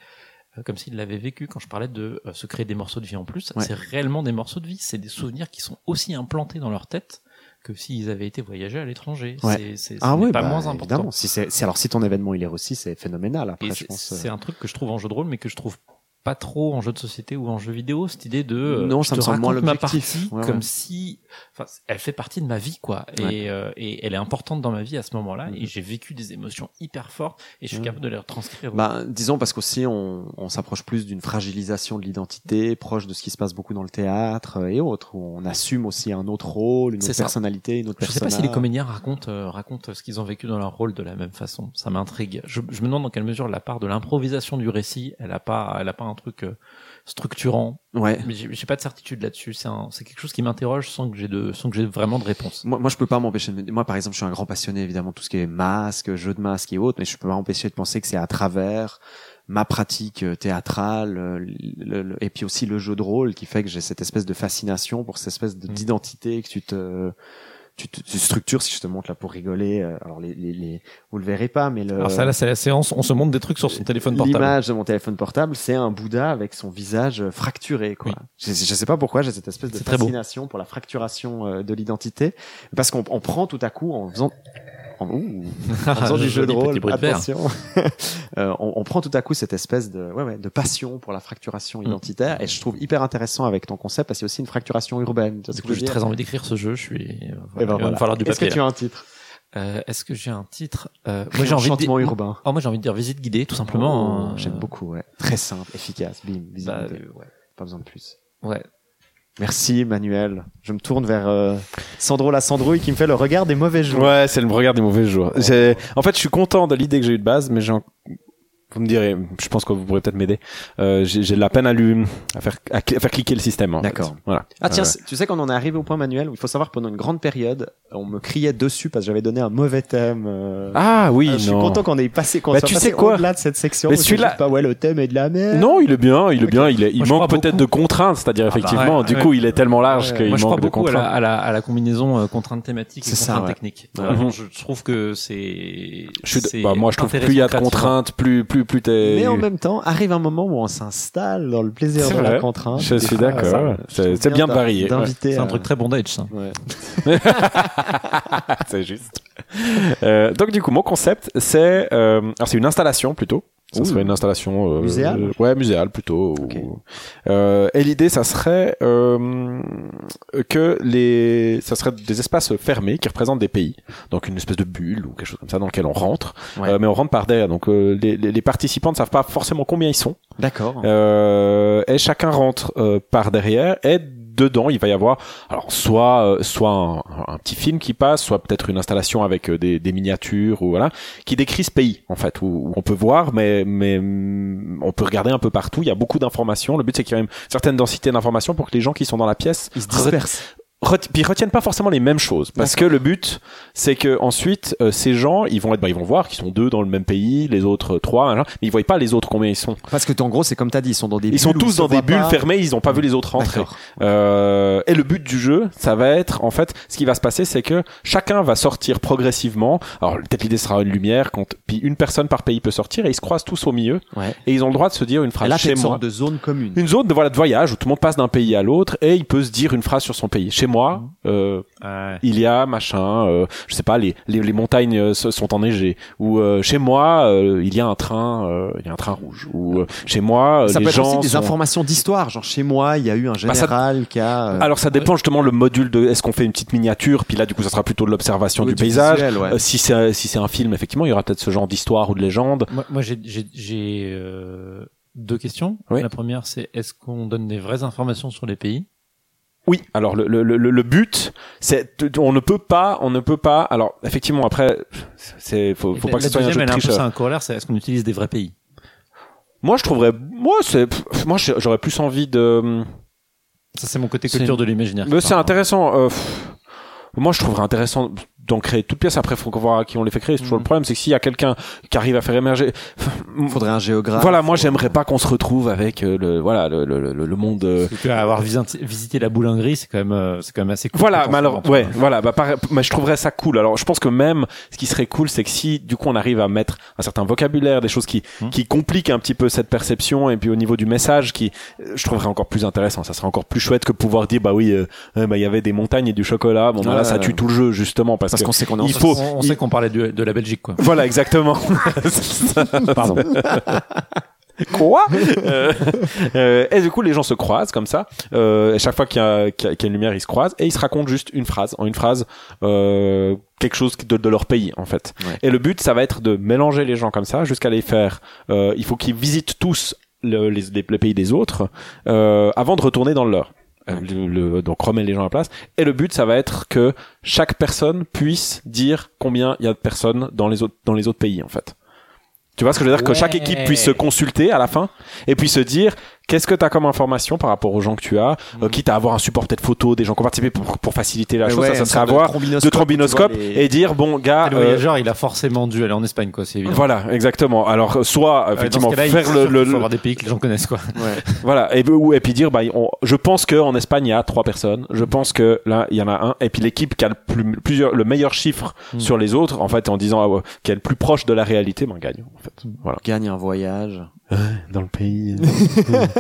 comme s'ils l'avaient vécu. Quand je parlais de euh, se créer des morceaux de vie en plus, Ouais. c'est réellement des morceaux de vie. C'est des souvenirs qui sont aussi implantés dans leur tête que s'ils avaient été voyagés à l'étranger. Ouais. C'est Ah pas bah, moins important. Si c'est, alors si ton événement il est réussi, c'est phénoménal. Après, je c'est pense. c'est euh, un truc que je trouve en jeu de rôle, mais que je trouve pas trop en jeu de société ou en jeu vidéo, cette idée de euh, Non, je ça te me semble moins ma partie Ouais, comme ouais. si enfin elle fait partie de ma vie quoi Ouais. et, euh, et elle est importante dans ma vie à ce moment-là Mhm. et j'ai vécu des émotions hyper fortes et je suis Mhm. capable de les retranscrire. Bah, disons parce qu'aussi on, on s'approche plus d'une fragilisation de l'identité, proche de ce qui se passe beaucoup dans le théâtre euh, et autres, où on assume aussi un autre rôle, une autre ça. personnalité, une autre je sais pas si les persona. comédiens racontent euh, racontent ce qu'ils ont vécu dans leur rôle de la même façon. Ça m'intrigue. Je, je me demande dans quelle mesure la part de l'improvisation du récit, elle a pas elle a pas un truc euh, structurant. Ouais. Mais j'ai pas de certitude là-dessus. C'est quelque chose qui m'interroge sans que j'ai de sans que j'ai vraiment de réponse. Moi, moi, je peux pas m'empêcher de. Moi, par exemple, je suis un grand passionné, évidemment, de tout ce qui est masque, jeu de masque et autres, mais je peux pas m'empêcher de penser que c'est à travers ma pratique euh, théâtrale euh, le- le- et puis aussi le jeu de rôle qui fait que j'ai cette espèce de fascination pour cette espèce Mm. d'identité que tu te tu tu structures si je te montre là pour rigoler euh, alors les, les, les vous le verrez pas mais le Alors ça là c'est la séance, on se montre des trucs sur son téléphone portable. L'image de mon téléphone portable, c'est un Bouddha avec son visage fracturé. Quoi. Oui. Je, je sais pas pourquoi j'ai cette espèce de fascination pour la fracturation euh, de l'identité, parce qu'on on prend tout à coup en faisant (laughs) en, ouh, (laughs) en faisant du jeu de rôle, attention, (laughs) Euh, on, on prend tout à coup cette espèce de, ouais, ouais, de passion pour la fracturation Mm. identitaire, et je trouve hyper intéressant avec ton concept parce qu'il y a aussi une fracturation urbaine. Du coup, j'ai très envie d'écrire ce jeu. Je suis. euh, Eh voilà, ben voilà. me falloir du Est-ce que tu as un titre Euh, Est-ce que j'ai un titre? Euh, Moi, j'ai envie de urbain. Oh, moi, j'ai envie de dire visite guidée, tout simplement. Oh, J'aime beaucoup, ouais. Très simple, efficace, bim, visite Bah, guidée. euh, ouais. pas besoin de plus. Ouais. Merci Manuel. Je me tourne vers euh, Sandro la Sandrouille qui me fait le regard des mauvais jours. Ouais, c'est le regard des mauvais jours. En fait, je suis content de l'idée que j'ai eu de base, mais j'ai vous me direz, je pense que vous pourrez peut-être m'aider. Euh, j'ai j'ai de la peine à lui, à faire, à, faire cliquer le système. D'accord. Voilà. Ah tiens, Euh, tu sais qu'on en est arrivé au point Manuel où il faut savoir que pendant une grande période, on me criait dessus parce que j'avais donné un mauvais thème. euh. Ah oui, Ah, je suis content qu'on ait passé, qu'on Bah, soit tu passé sais quoi au-delà de cette section. Mais celui-là- Pas ouais, le thème est de la merde. Non, il est bien, il est bien. Il, est, il Moi, manque peut-être de contraintes, c'est-à-dire Ah bah, effectivement, ouais, du ouais. coup, il est tellement large Ouais. qu'il Moi, je manque crois de beaucoup à la, contraintes. à, la, à la combinaison euh, contrainte thématique et C'est ça, contrainte technique. Je trouve que c'est. Je bah, moi, je trouve plus il y a de contraintes, plus, plus, plus t'es. Mais en même temps, arrive un moment où on s'installe dans le plaisir de la contrainte. Je suis Ah, d'accord. je C'est bien varié. C'est un truc très bondage, ça. Ouais. (laughs) (laughs) c'est juste. Euh, donc du coup, mon concept, c'est euh, alors c'est une installation plutôt. Ça Ouh. serait une installation euh, Muséale euh, ouais, muséale plutôt. Ou- Euh, et l'idée, ça serait euh, que les, ça serait des espaces fermés qui représentent des pays. Donc une espèce de bulle ou quelque chose comme ça dans lequel on rentre. Ouais. Euh, mais on rentre par derrière. Donc euh, les, les, les participants ne savent pas forcément combien ils sont. D'accord. Euh, et chacun rentre euh, par derrière et dedans il va y avoir alors soit euh, soit un, petit film qui passe soit peut-être une installation avec euh, des, miniatures ou voilà qui décrit ce pays en fait où, on peut voir mais mais mm, on peut regarder un peu partout il y a beaucoup d'informations le but c'est qu'il y ait une certaine densité d'informations pour que les gens qui sont dans la pièce se dispersent. Puis ils retiennent pas forcément les mêmes choses parce que le but c'est que ensuite euh, ces gens ils vont être bah, ils vont voir qu'ils sont deux dans le même pays les autres euh, trois machin, mais ils voient pas les autres combien ils sont Parce que en gros, c'est comme t'as dit, ils sont dans des ils sont tous dans des bulles pas. fermées ils ont pas vu les autres rentrer euh, et le but du jeu, ça va être, en fait, ce qui va se passer, c'est que chacun va sortir progressivement. Alors, peut-être l'idée sera une lumière, quand, puis une personne par pays peut sortir et ils se croisent tous au milieu. Ouais. Et ils ont le droit de se dire une phrase là, chez une moi. sorte de zone commune. Une zone de, voilà, de voyage où tout le monde passe d'un pays à l'autre et il peut se dire une phrase sur son pays. Chez moi, euh, il y a machin, euh, je sais pas, les, les, les montagnes euh, se- sont enneigées. Ou euh, chez moi, euh, il y a un train, euh, il y a un train rouge. Ou euh, chez moi, Ça les peut être gens aussi des sont- informations d'histoire. Genre, chez moi, il y a eu un Bah, ça- général qui a. euh, Alors ça dépend justement le module de est-ce qu'on fait une petite miniature puis là du coup ça sera plutôt de l'observation oui, du paysage. visuel, ouais. Euh, si c'est si c'est un film effectivement il y aura peut-être ce genre d'histoire ou de légende. Moi, moi, j'ai- j'ai j'ai, euh, deux questions. Oui. La première, c'est est-ce qu'on donne des vraies informations sur les pays? Oui. Alors le le le, le but c'est on ne peut pas on ne peut pas alors effectivement après c'est faut, faut pas que ce soit un jeu de un un corollaire, c'est est-ce qu'on utilise des vrais pays? Moi je trouverais moi c'est moi j'aurais plus envie de Ça, c'est mon côté culture de l'imaginaire. Mais c'est intéressant. euh, pff, moi, je trouverais intéressant d'en créer toute pièce. Après, faut qu'on voit à qui on les fait créer. C'est toujours Mhm. le problème, c'est que s'il y a quelqu'un qui arrive à faire émerger. Il faudrait un géographe. Voilà, moi, j'aimerais pas qu'on se retrouve avec euh, le voilà le, le, le, le monde. euh, Parce que avoir visité, visité la boulingerie, c'est quand même, euh, c'est quand même assez cool. Voilà, mais alors, ouais, voilà, bah, pareil, mais je trouverais ça cool. Alors, je pense que même, ce qui serait cool, c'est que si, du coup, on arrive à mettre un certain vocabulaire, des choses qui, Mhm. qui compliquent un petit peu cette perception, et puis au niveau du message, qui, euh, je trouverais encore plus intéressant. Ça serait encore plus chouette que pouvoir dire, bah oui, euh, bah, il y avait des montagnes et du chocolat. Bon, bah, là, ça tue tout le jeu, justement, parce, Parce qu'on sait qu'on est en il faut, On, on il- sait qu'on parlait de, de la Belgique, quoi. voilà, exactement. (laughs) Pardon. (laughs) Quoi Euh, euh, Et du coup, les gens se croisent comme ça. Euh, et chaque fois qu'il y, a- qu'il y y a une lumière, ils se croisent et ils se racontent juste une phrase, en une phrase, euh, quelque chose de, de leur pays en fait. Ouais. Et le but, ça va être de mélanger les gens comme ça jusqu'à les faire. Euh, il faut qu'ils visitent tous le, les, les- le pays des autres euh, avant de retourner dans le leur. Euh, le- le- donc remettre les gens à la place. Et le but, ça va être que chaque personne puisse dire combien il y a de personnes dans les autres dans les autres pays en fait. Tu vois ce que je veux dire? Que chaque équipe puisse se consulter à la fin et puis se dire qu'est-ce que tu as comme information par rapport aux gens que tu as, euh, quitte à avoir un support peut-être photo des gens qui ont participé pour, pour faciliter la chose, ouais, ça, ça serait avoir trombinoscope de trombinoscope vois les- et dire bon gars, le euh, voyageur, il a forcément dû aller en Espagne, quoi. C'est évident. voilà exactement. Alors euh, soit effectivement dans ce cas-là, faire il faut le, le- faut avoir des pays que les gens connaissent, quoi. Ouais. (laughs) voilà et, ou- et puis dire bah on- je pense que en Espagne il y a trois personnes, je pense que là il y en a un et puis l'équipe qui a le plus plusieurs le meilleur chiffre Mm. sur les autres en fait en disant ah ouais, qui est le plus proche de la réalité ben gagne en fait. Voilà. Gagne un voyage. Dans le pays. (laughs)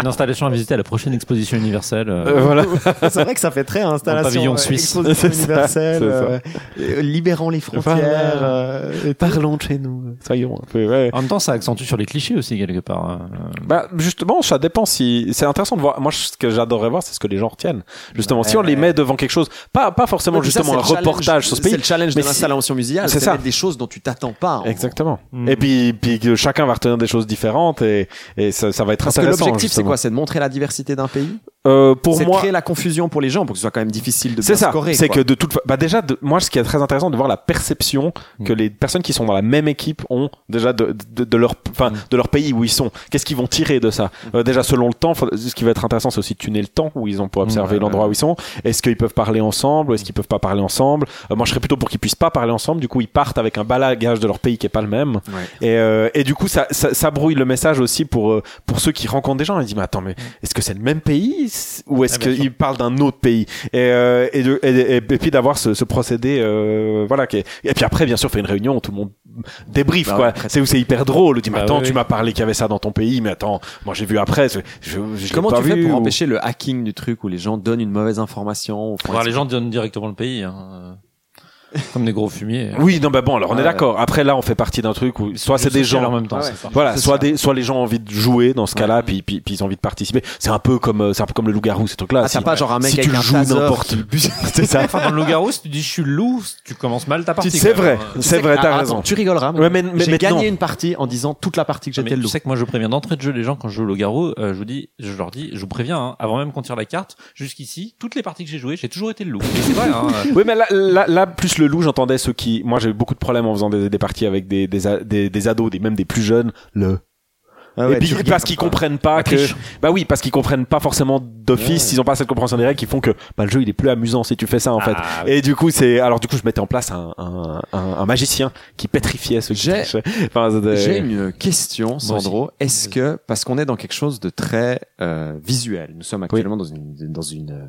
Une installation à visiter à la prochaine exposition universelle. euh, Euh, voilà. (laughs) c'est vrai que ça fait très installation. pavillon euh, suisse. exposition (laughs) C'est universelle. c'est ça. euh, euh, libérons les frontières. Euh. Parlons de chez nous. Soyons un peu. Ouais. En même temps, ça accentue sur les clichés aussi, quelque part. hein. Bah justement, ça dépend si c'est intéressant de voir. Moi, ce que j'adorerais voir, c'est ce que les gens retiennent. Justement, si on les met devant quelque chose, pas pas forcément Ouais, puis ça, justement un c'est le reportage challenge- sur ce C'est pays. le challenge Mais de l'installation muséale. C'est C'est ça. des choses dont tu t'attends pas. en- Exactement. Mm. Et puis, puis que chacun va retenir des choses différentes et, et ça, ça va être Parce que l'objectif, c'est quoi? C'est de montrer la diversité d'un pays? Euh, Pour C'est moi, créer la confusion pour les gens pour que ce soit quand même difficile de C'est bien ça. scorer. C'est quoi. que de toute fa- bah déjà, de, moi, ce qui est très intéressant de voir la perception que les personnes qui sont dans la même équipe ont déjà de, de, de leur, enfin, de leur pays où ils sont. Qu'est-ce qu'ils vont tirer de ça Euh, Déjà, selon le temps, faut- ce qui va être intéressant, c'est aussi de tuner le temps où ils ont pour observer l'endroit ouais. où ils sont. Est-ce qu'ils peuvent parler ensemble? Est-ce qu'ils peuvent pas parler ensemble? Euh, Moi, je serais plutôt pour qu'ils puissent pas parler ensemble. Du coup, ils partent avec un balagage de leur pays qui est pas le même. Et, et du coup, ça, ça, ça brouille le message aussi pour pour ceux qui rencontrent des gens. Ils disent mais attends, mais est-ce que c'est le même pays? Ou est-ce Ah, qu'ils parlent d'un autre pays Et euh, et, de, et, et- et puis d'avoir ce, ce procédé, euh, voilà. Qui est- et puis après, bien sûr, fait une réunion, où tout le monde débrief Bah quoi. ouais, c'est où c'est hyper drôle. On dit mais Bah attends, oui, tu m'as parlé qu'il y avait ça dans ton pays, mais attends, moi j'ai vu après. Je, je, je Comment pas tu fais vu, pour ou- empêcher le hacking du truc où les gens donnent une mauvaise information les gens donnent directement le pays, hein, comme des gros fumiers. Oui, non, bah bon, alors on est Ouais. d'accord. Après là, on fait partie d'un truc où soit c'est des gens en même temps. Ah. Voilà, soit des, soit les gens ont envie de jouer dans ce cas-là, puis, puis, puis ils ont envie de participer. C'est un peu comme, euh, c'est un peu comme le loup-garou, ces trucs-là. Ah, t'as pas genre un mec si avec tu un joues n'importe- qui- (laughs) c'est ça. Enfin, dans le loup-garou, si tu dis je suis le loup, tu commences mal ta partie. C'est vrai, hein. c'est vrai, Ah, t'as raison. Tu rigoleras. mais Ouais, mais, mais J'ai gagné une partie en disant toute la partie que Ah, j'étais le tu loup. sais que moi je préviens d'entrée de jeu les gens quand je joue au loup-garou, euh, je vous dis, je leur dis, je vous préviens, hein, avant même qu'on tire la carte, jusqu'ici, toutes les parties que j'ai jouées, j'ai toujours été le loup. Et c'est vrai, hein. Oui, mais là, là, là, plus le loup, j'entendais ceux qui, moi, j'ai eu beaucoup de problèmes en faisant des, des parties avec des, des, a- des, des ados, des, même des plus jeunes, le, Ah ouais, et puis parce qu'ils comprennent pas que bah oui parce qu'ils comprennent pas forcément d'office Ouais. ils ont pas cette compréhension des règles qui font que bah, le jeu il est plus amusant si tu fais ça en fait Ah, et du coup c'est alors du coup je mettais en place un, un, un, un magicien qui pétrifiait qui J'ai-. (laughs) Enfin, J'ai une question. Sandro. Est-ce que, parce qu'on est dans quelque chose de très euh, visuel, nous sommes actuellement dans une dans une euh,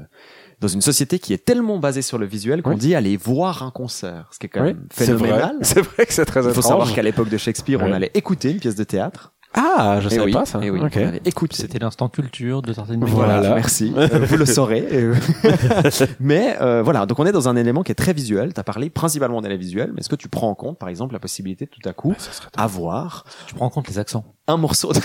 dans une société qui est tellement basée sur le visuel qu'on Oui. dit aller voir un concert, ce qui est quand Oui, même c'est vrai. phénoménal. (laughs) c'est vrai que c'est très Il faut étrange. savoir qu'à l'époque de Shakespeare, on allait écouter une pièce de théâtre. ah je Eh savais oui, pas ça eh oui, Ok. on allait écouter. C'était l'instant culture de certaines Voilà, Voilà. merci. (laughs) Euh, vous le saurez. (laughs) Mais euh, voilà, donc on est dans un élément qui est très visuel. Tu as parlé principalement d'éléments visuels, mais est-ce que tu prends en compte, par exemple, la possibilité de tout à coup avoir Tu prends en compte les accents. un morceau de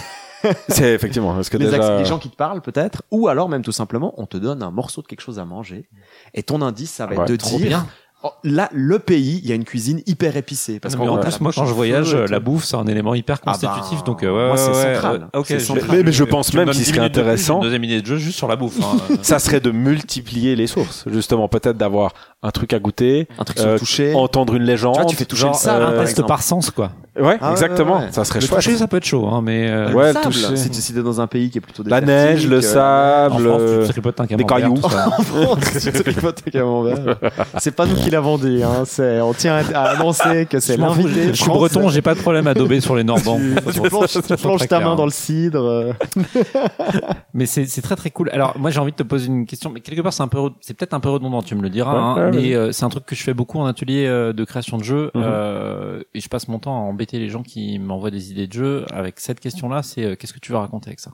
(laughs) c'est effectivement parce que les, déjà les gens qui te parlent peut-être, ou alors même tout simplement, on te donne un morceau de quelque chose à manger, et ton indice, ça va être Ouais, de trop dire, bien. oh, là, le pays, il y a une cuisine hyper épicée. Parce qu'en plus, moi, quand je voyage, la bouffe, c'est un élément hyper Ah constitutif. bah, donc, euh, ouais, moi, c'est ouais, ouais, central. euh, ok, C'est je- central. Mais- mais je pense tu même 10 serait de plus, intéressant. Une deuxième minute de jeu juste sur la bouffe. hein. (laughs) ça serait de multiplier les sources justement peut-être d'avoir un truc à goûter un truc euh, toucher. entendre une légende Tu vois, tu fais toucher Genre, le sable, un par test exemple. par sens, quoi. Ouais Ah ouais, exactement ouais, ouais. ça serait Le chouette toucher, ça peut être chaud, hein, mais euh, Le ouais, le sable, toucher. si tu si t'es dans un pays qui est plutôt la neige le euh, en sable France, euh, tu tripotes un des cailloux. tout ça. (laughs) En France, tu tripotes un camembert. C'est pas nous qui l'avons dit, hein. C'est, on tient à annoncer que c'est l'invité. Je suis breton, j'ai pas de problème à dober sur les Normans. Tu, tu plonges, tu plonges ta main dans le cidre. (laughs) Mais c'est c'est très très cool. Alors moi j'ai envie de te poser une question, mais quelque part c'est un peu c'est peut-être un peu redondant, tu me le diras. Hein, mais euh, c'est un truc que je fais beaucoup en atelier de création de jeux Mhm. euh, et je passe mon temps à embêter les gens qui m'envoient des idées de jeux avec cette question-là. C'est euh, qu'est-ce que tu veux raconter avec ça?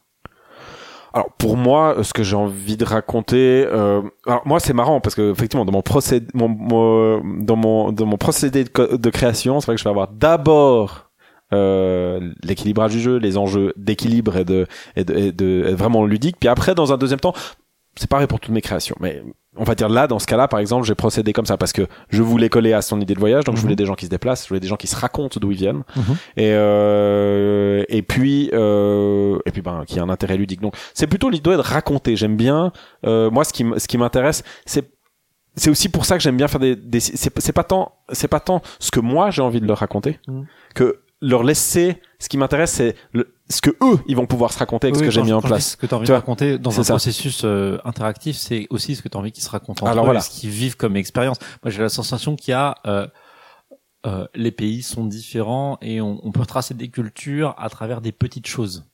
Alors pour moi euh, ce que j'ai envie de raconter euh, alors moi c'est marrant parce que effectivement dans mon procédé dans mon dans mon procédé de, création c'est vrai que je vais avoir d'abord l'équilibrage du jeu, les enjeux d'équilibre et de, et de, vraiment ludique. Puis après, dans un deuxième temps, c'est pareil pour toutes mes créations. Mais on va dire là, dans ce cas-là, par exemple, j'ai procédé comme ça parce que je voulais coller à son idée de voyage, donc je voulais des gens qui se déplacent, je voulais des gens qui se racontent d'où ils viennent, Mhm. et euh, et puis euh, et puis ben qui a un intérêt ludique. Donc c'est plutôt l'idée de raconter. J'aime bien. Euh, moi, ce qui ce qui m'intéresse, c'est c'est aussi pour ça que j'aime bien faire des, des c'est c'est pas tant c'est pas tant ce que moi j'ai envie de leur raconter Mhm. que leur laisser ce qui m'intéresse c'est ce que eux ils vont pouvoir se raconter avec ce que j'ai mis en place Ce que tu as envie Tu de raconter dans un ça. processus euh, interactif, c'est aussi ce que tu as envie qu'ils se racontent entre Alors eux, voilà. et ce qu'ils vivent comme expérience. Moi, j'ai la sensation qu'il y a euh, euh, les pays sont différents et on, on peut retracer des cultures à travers des petites choses.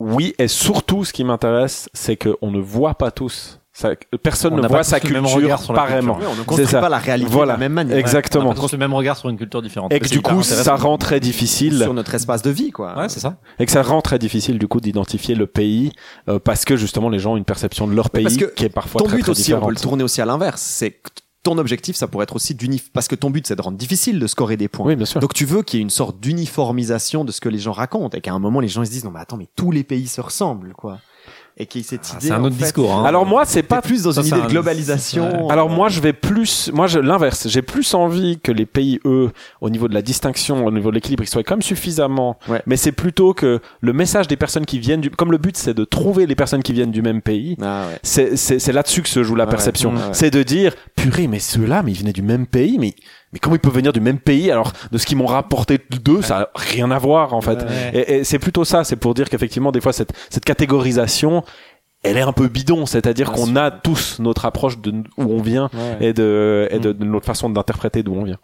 oui et surtout ce qui m'intéresse c'est que on ne voit pas tous ça, personne On ne n'a voit pas sa culture pareillement. Ouais, on ne C'est construit ça. pas la réalité Voilà. de la même manière. exactement On a pas tous le même regard sur une culture différente. et que du coup ça rend très difficile Sur notre espace de vie, quoi. Ouais, c'est ça. et que ça rend très difficile du coup d'identifier le pays euh, parce que justement les gens ont une perception de leur pays parce que qui est parfois ton très but très aussi, on peut différente le tourner aussi à l'inverse. C'est que ton objectif, ça pourrait être aussi d'unif, parce que ton but, c'est de rendre difficile de scorer des points. oui bien sûr Donc tu veux qu'il y ait une sorte d'uniformisation de ce que les gens racontent et qu'à un moment les gens ils se disent non mais attends mais tous les pays se ressemblent quoi et ait cette Ah, idée c'est un autre fait, discours. Hein. alors moi c'est pas plus dans Ça, une idée un- de globalisation Alors moi je vais plus, moi je l'inverse. J'ai plus envie que les pays eux, au niveau de la distinction, au niveau de l'équilibre, ils soient quand même suffisamment. Ouais. Mais c'est plutôt que le message des personnes qui viennent du, comme le but c'est de trouver les personnes qui viennent du même pays. ah ouais C'est c'est c'est là-dessus que se joue la Ouais, perception. ouais. C'est de dire purée mais ceux-là mais ils venaient du même pays mais mais comment ils peuvent venir du même pays alors de ce qu'ils m'ont rapporté d'eux ça a rien à voir en fait. Ouais. Et, et c'est plutôt ça, c'est pour dire qu'effectivement, des fois, cette, cette catégorisation, elle est un peu bidon, c'est-à-dire qu'on a tous notre approche de où on vient Ouais. et de, et Mm. de, de notre façon d'interpréter d'où on vient.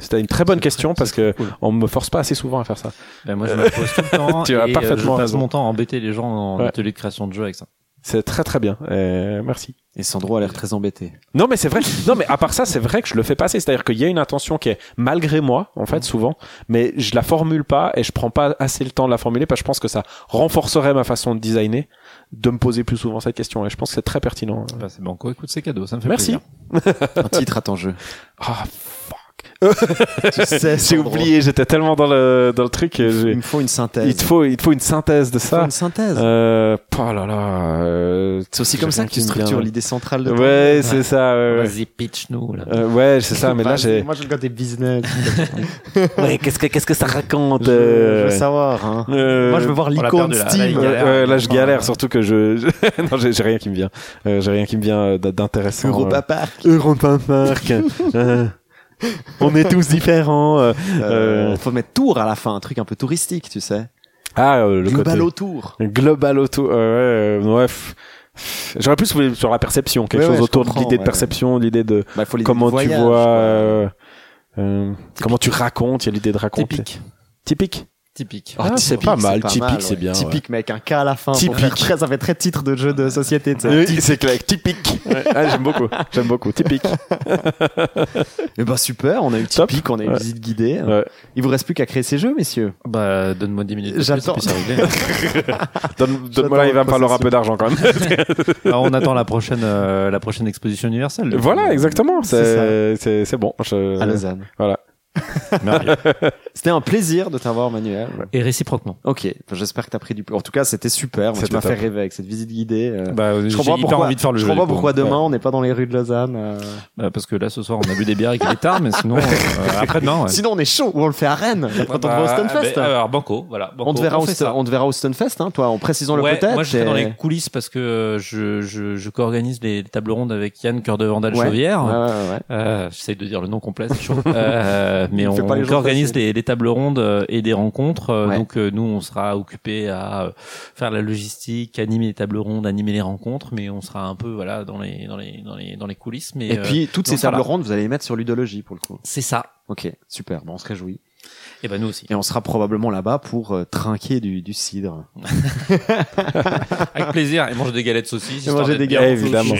C'était une très bonne question très- parce que cool. on me force pas assez souvent à faire ça. Ben, moi, je me pose tout le (laughs) temps. Tu as et, euh, parfaitement je passe raison. mon temps à embêter les gens en Ouais. atelier de création de jeux avec ça. C'est très très bien. Euh, merci. et Sandro a l'air très embêté Non mais c'est vrai. Non mais à part ça, c'est vrai que je le fais pas assez. C'est-à-dire qu'il y a une intention qui est malgré moi, en fait, souvent, mais je la formule pas et je prends pas assez le temps de la formuler parce que je pense que ça renforcerait ma façon de designer, de me poser plus souvent cette question. Et je pense que c'est très pertinent. Bah, c'est banco. Écoute, c'est cadeau. Ça me fait Merci. plaisir. un titre à ton jeu Ah fuck. Tu (laughs) sais J'ai oublié. J'étais tellement dans le dans le truc. euh, il me faut une synthèse Il te faut il te faut une synthèse de Il faut ça. une synthèse Euh, oh là là. euh, c'est aussi comme ça que tu structures l'idée centrale de Ouais, c'est ça. ouais, ouais. Vas-y, pitch nous là. Euh, ouais, c'est ça. Mais là, j'ai. moi je le côté business (laughs) (laughs) Ouais, qu'est-ce que qu'est-ce que ça raconte je, euh, je veux savoir hein. euh, moi je veux voir l'icône perdu, là. Là, Steam là, je galère, euh, surtout que je. non, j'ai rien qui me vient. Euh, j'ai rien qui me vient euh, d'intéressant. Europa Park Euh, Europa Park. Euh, (laughs) on est tous différents. euh. Euh, faut mettre tour à la fin un truc un peu touristique tu sais Ah, euh, le Global côté autour. global auto. euh, ouais, euh, ouais. J'aurais plus voulu sur la perception, quelque Ouais, chose ouais, autour de l'idée de perception, l'idée de Bah, faut l'idée comment du tu vois, euh, euh, comment tu racontes. Il y a l'idée de raconter. Typique. Typique. Typique. Ah, c'est pas mal. Typique, c'est bien, Typique, avec un K à la fin. Typique. très, ça fait très titre de jeu de société. Oui, c'est clair. Typique. Ouais, ah, j'aime beaucoup. J'aime beaucoup. Typique. Eh bah super, on a eu Top. typique, on a eu Ouais. visite guidée. Ouais. Il vous reste plus qu'à créer ces jeux, messieurs. Bah, donne-moi 10 minutes. J'attends. et (laughs) donne-moi là, il va me falloir un peu d'argent quand même. (laughs) On attend la prochaine, euh, la prochaine exposition universelle. voilà, exactement. C'est bon. À Lausanne. Voilà. (laughs) C'était un plaisir de t'avoir, Manuel. Et réciproquement. Ok, bah, j'espère que t'as pris du. En tout cas, c'était super. Moi, tu m'as fait rêver avec cette visite guidée. euh. Bah, je comprends hyper pourquoi, envie de faire le je comprends pourquoi demain Ouais. on n'est pas dans les rues de Lausanne. euh. Bah, parce que là, ce soir, on a bu des bières et qu'il est tard, mais sinon, euh, (laughs) après-demain, ouais. Sinon, on est chaud ou on le fait à Rennes quand on Bah, va au ah, Stunfest. bah, alors, Banco, voilà. Banco, on te verra au Stun- ça. on te verra au Stunfest, hein, toi, en précisant le peut-être. moi je serai dans et- les coulisses parce que euh, je, je, je co-organise les tables rondes avec Yann Cœur de Vandal. Chauvière. J'essaye de dire le nom complet, c'est chaud. Mais on, on organise les, les tables rondes euh, et des rencontres. euh, Ouais. Donc euh, nous, on sera occupé à faire la logistique, animer les tables rondes, animer les rencontres, mais on sera un peu voilà dans les dans les dans les dans les coulisses. Mais Et puis, toutes ces tables rondes, vous allez les mettre sur ludologie pour le coup. c'est ça. Ok, super. Bon, on se réjouit. Et ben nous aussi. Et on sera probablement là-bas pour euh, trinquer du, du cidre. Avec plaisir. Et manger des galettes saucisses. Et manger des galettes, évidemment.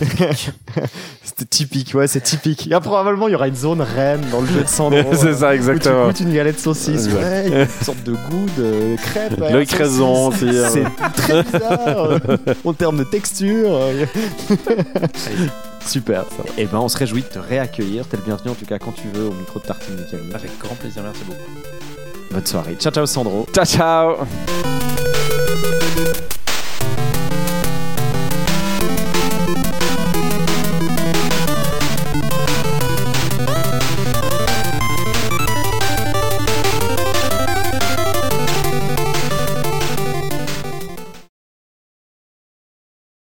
(laughs) C'était typique, ouais, c'est typique. Et probablement, il y aura une zone reine dans le jeu de Sandro. (laughs) c'est ça, Où tu exactement. goûtes une galette saucisse, ouais, il y a une sorte de goût de crêpe. saucisse. craison aussi. hein. C'est très bizarre euh, en termes de texture. Super. Ça. Et ben, on se réjouit de te réaccueillir. T'es le bienvenu en tout cas quand tu veux au micro de Tartine. Avec grand plaisir. Merci beaucoup. Bonne soirée. Ciao, ciao, Sandro. Ciao, ciao.